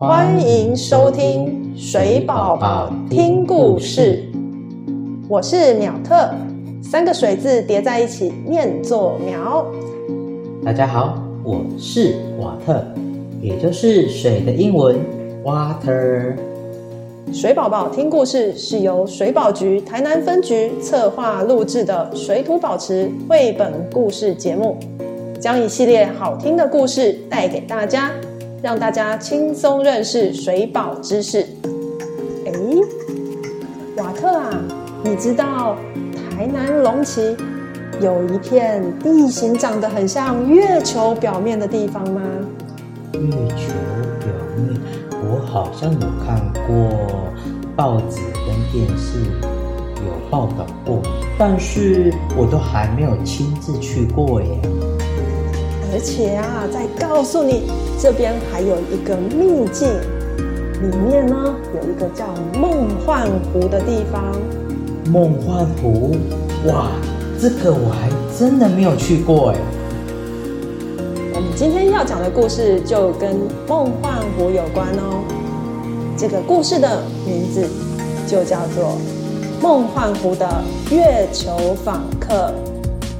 欢迎收听水宝宝听故事。我是淼特，三个水字叠在一起念作苗。大家好，我是瓦特，也就是水的英文 water。水宝宝听故事是由水保局台南分局策划录制的水土保持绘本故事节目，将一系列好听的故事带给大家，让大家轻松认识水保知识。哎，瓦特啊，你知道台南龙崎有一片地形长得很像月球表面的地方吗？月球表面，我好像有看过报纸跟电视有报道过，但是我都还没有亲自去过耶。而且啊，再告诉你，这边还有一个秘境，里面呢有一个叫梦幻湖的地方。梦幻湖，哇，这个我还真的没有去过哎。我们今天要讲的故事就跟梦幻湖有关哦。这个故事的名字就叫做《梦幻湖的月球访客》。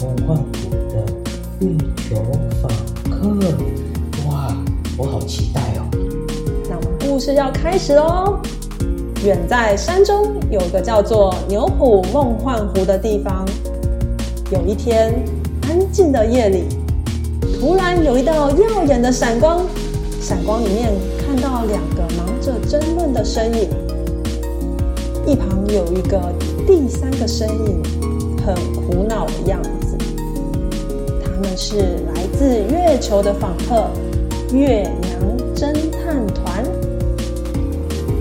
梦幻湖的月球嗯，哇，我好期待哦。那我们故事要开始喽。远在山中有个叫做牛浦梦幻湖的地方。有一天，安静的夜里，突然有一道耀眼的闪光，闪光里面看到两个忙着争论的身影。一旁有一个第三个身影，很苦恼的样子。他们是自月球的访客——月娘侦探团。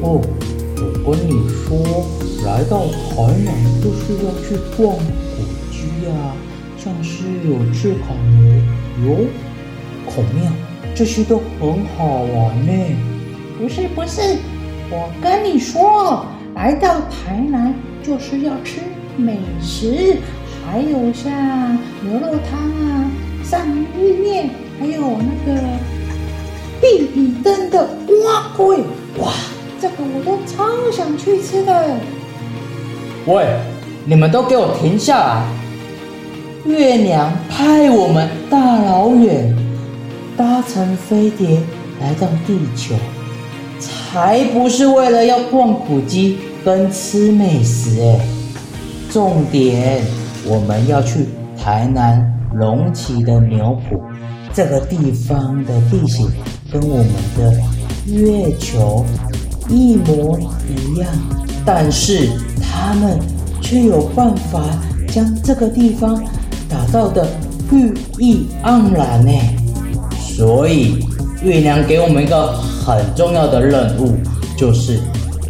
哦，我跟你说，来到台南就是要去逛古迹啊、像是有赤坎楼、有孔庙，这些都很好玩呢。不是不是，我跟你说，来到台南就是要吃美食，还有像牛肉汤啊、鳝鱼面，还有那个必比登的蛙龟，哇，这个我都超想去吃的。喂，你们都给我停下来！月娘派我们大老远搭乘飞碟来到地球，才不是为了要逛古迹跟吃美食哎。重点，我们要去台南隆起的牛埔这个地方的地形，跟我们的月球一模一样，但是他们却有办法将这个地方打造的绿意盎然呢。所以月亮给我们一个很重要的任务，就是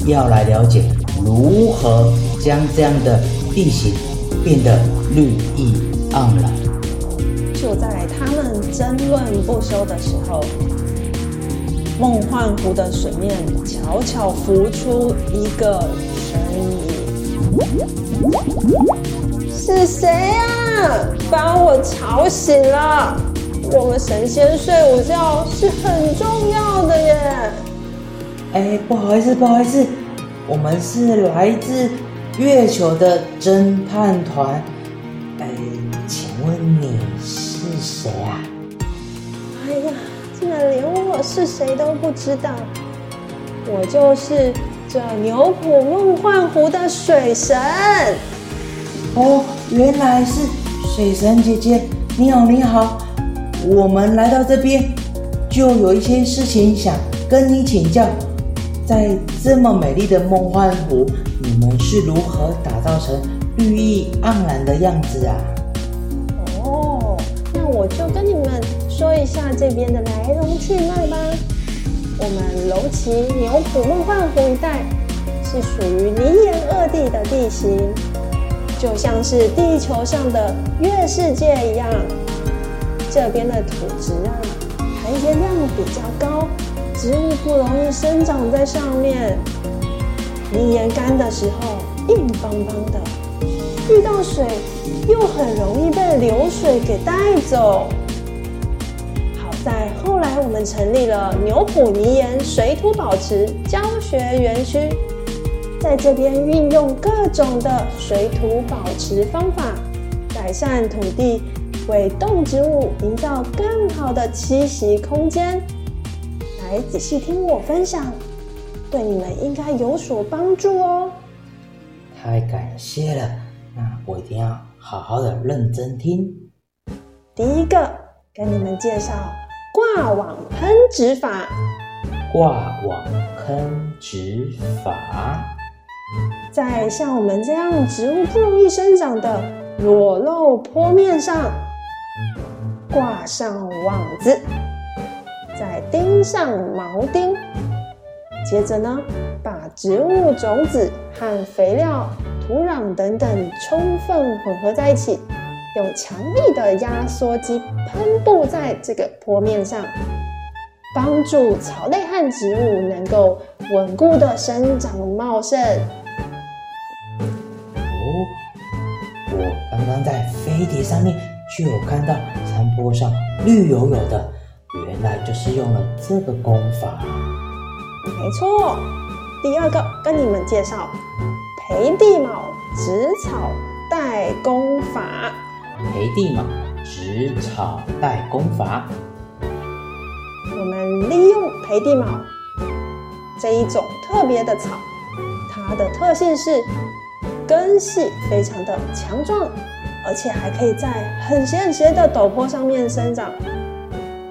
要来了解如何将这样的地形变得绿意盎然。就在他们争论不休的时候，梦幻湖的水面悄悄浮出一个身影。是谁啊？把我吵醒了！我们神仙睡午觉是很重要的耶。哎，不好意思，不好意思，我们是来自月球的侦探团。哎，请问你是谁啊？哎呀，竟然连我是谁都不知道！我就是这牛浦梦幻湖的水神。哦，原来是水神姐姐，你好，你好。我们来到这边，就有一些事情想跟你请教。在这么美丽的梦幻湖，你们是如何打造成绿意盎然的样子啊？跟你们说一下这边的来龙去脉吧。我们龙崎牛浦梦幻湖一带是属于泥岩二地的地形，就像是地球上的月世界一样。这边的土质啊，含盐量比较高，植物不容易生长在上面。泥岩干的时候硬邦邦的，遇到水又很容易被流水给带走。好在后来，我们成立了牛埔泥岩水土保持教学园区，在这边运用各种的水土保持方法，改善土地，为动植物营造更好的栖息空间。来仔细听我分享，对你们应该有所帮助哦。太感谢了，我一定要好好的认真听。第一个，跟你们介绍挂网喷植法。挂网喷植法，在像我们这样植物不容易生长的裸露坡面上，挂上网子，再钉上铆钉。接着呢，把植物种子和肥料、土壤等等充分混合在一起，用强力的压缩机喷布在这个坡面上，帮助草类和植物能够稳固的生长茂盛。哦，我刚刚在飞碟上面就有看到山坡上绿油油的，原来就是用了这个功法。没错，第二个跟你们介绍培地卯植草代工法。培地卯，植草代工法，我们利用培地卯这一种特别的草，它的特性是根系非常的强壮，而且还可以在很斜很斜的陡坡上面生长。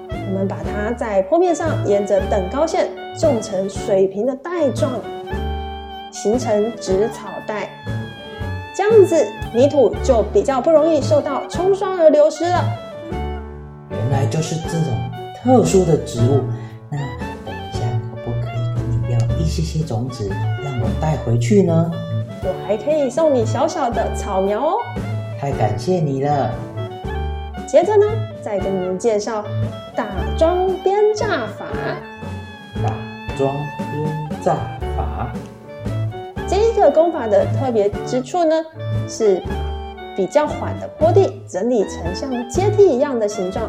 我们把它在坡面上沿着等高线种成水平的带状，形成植草带，这样子泥土就比较不容易受到冲刷而流失了。原来就是这种特殊的植物。那等一下可不可以跟你要一些些种子，让我带回去呢？我还可以送你小小的草苗哦。太感谢你了。接着呢，再跟你们介绍打桩编榨法。打桩编榨法，这个功法的特别之处呢，是把比较缓的坡地整理成像阶梯一样的形状。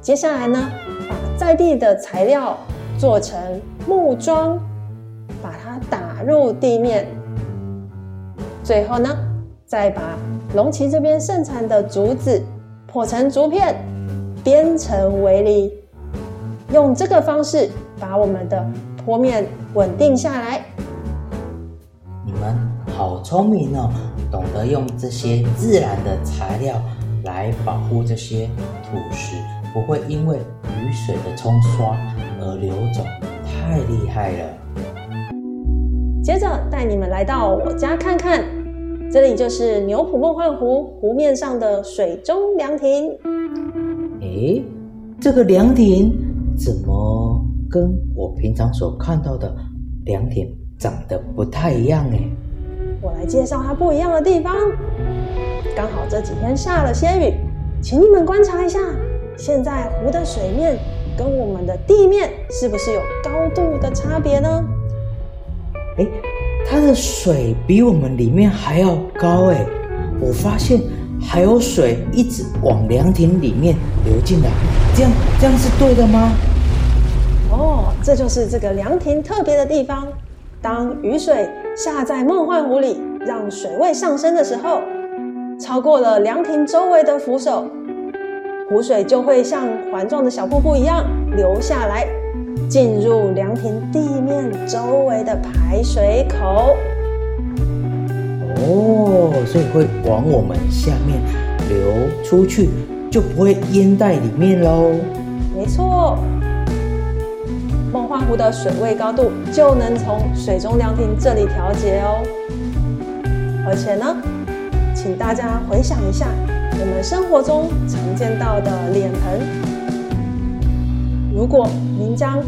接下来呢，把在地的材料做成木桩，把它打入地面。最后呢，再把龙旗这边盛产的竹子破成竹片，编成围篱，用这个方式把我们的坡面稳定下来。你们好聪明哦，懂得用这些自然的材料来保护这些土石，不会因为雨水的冲刷而流走，太厉害了。接着带你们来到我家看看，这里就是牛埔梦幻湖湖面上的水中凉亭。诶，这个凉亭怎么跟我平常所看到的凉亭长得不太一样哎？我来介绍它不一样的地方。刚好这几天下了些雨，请你们观察一下，现在湖的水面跟我们的地面是不是有高度的差别呢？诶，它的水比我们里面还要高诶，我发现还有水一直往凉亭里面流进来，这样这样是对的吗？哦，这就是这个凉亭特别的地方。当雨水下在梦幻湖里，让水位上升的时候，超过了凉亭周围的扶手，湖水就会像环状的小瀑布一样流下来，进入凉亭地面周围的排水口。哦，所以会往我们下面流出去，就不会淹在里面喽。没错，梦幻湖的水位高度就能从水中凉亭这里调节哦。而且呢，请大家回想一下我们生活中常见到的脸盆，如果您将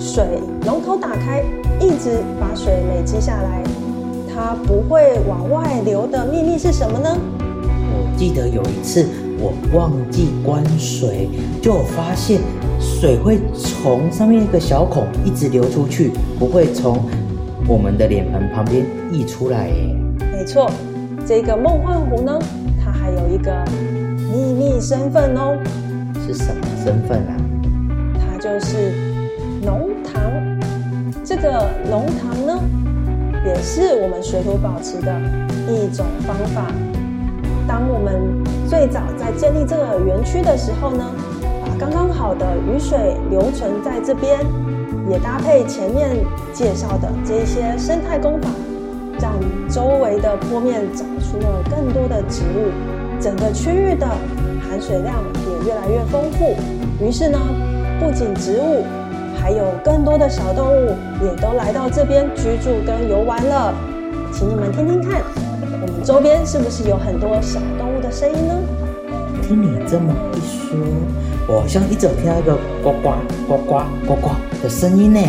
水龙头打开，一直把水累积下来，它不会往外流的秘密是什么呢？我记得有一次我忘记关水，就发现水会从上面一个小孔一直流出去，不会从我们的脸盆旁边溢出来耶。没错，这个梦幻湖呢，它还有一个秘密身份哦。是什么身份啊？它就是龙塘。这个龙塘呢，也是我们水土保持的一种方法。当我们最早在建立这个园区的时候呢，把刚刚好的雨水留存在这边，也搭配前面介绍的这些生态工法，让周围的坡面长出了更多的植物，整个区域的含水量也越来越丰富。于是呢，不仅植物，还有更多的小动物也都来到这边居住跟游玩了。请你们听听看。我们周边是不是有很多小动物的声音呢？听你这么一说，我好像一直听到一个呱呱呱呱呱呱的声音呢。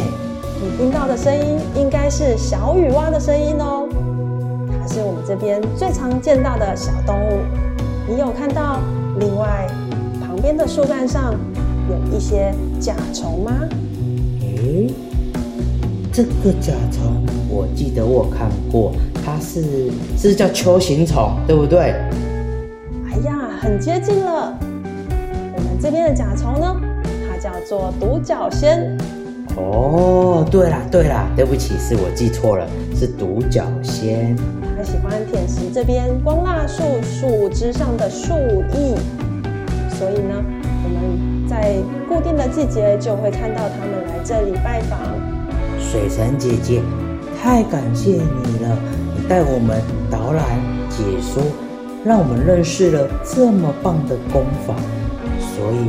你听到的声音应该是小雨蛙的声音哦，它是我们这边最常见到的小动物。你有看到另外旁边的树干上有一些甲虫吗？诶，这个甲虫我记得我看过。它是是叫球形虫，对不对？哎呀，很接近了。这边的甲虫呢，它叫做独角仙。哦，对啦对啦，对不起，是我记错了，是独角仙。它喜欢舔食这边光蜡树树枝上的树叶，所以呢，我们在固定的季节就会看到它们来这里拜访。水神姐姐，太感谢你了。你带我们导览解说，让我们认识了这么棒的功法，所以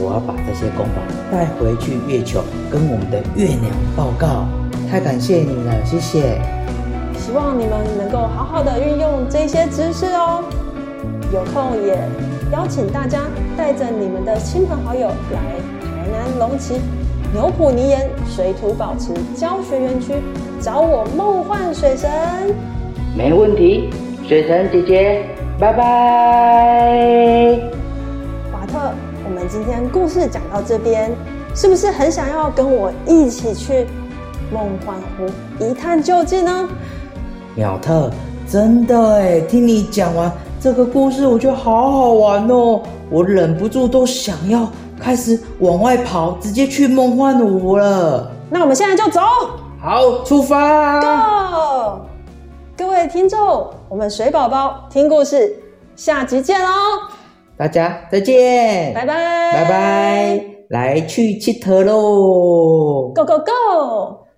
我要把这些功法带回去月球，跟我们的月娘报告。太感谢你了，谢谢。希望你们能够好好的运用这些知识哦。有空也邀请大家带着你们的亲朋好友来台南龙崎牛埔泥岩水土保持教学园区找我梦幻水神。没问题，水神姐姐，拜拜。今天故事讲到这边，是不是很想要跟我一起去梦幻湖一探究竟呢？苗特，真的哎，听你讲完这个故事，我觉得好好玩哦，我忍不住都想要开始往外跑，直接去梦幻湖了。那我们现在就走，好，出发，Go！各位听众，我们水宝宝听故事，下集见喽！大家再见，拜拜，拜拜，来去乞头喽，Go Go Go！